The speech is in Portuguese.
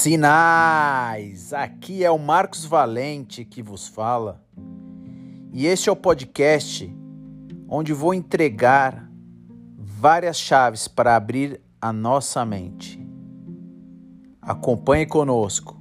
Sinais! Aqui é o Marcos Valente que vos fala. E este é o podcast onde vou entregar várias chaves para abrir a nossa mente. Acompanhe conosco.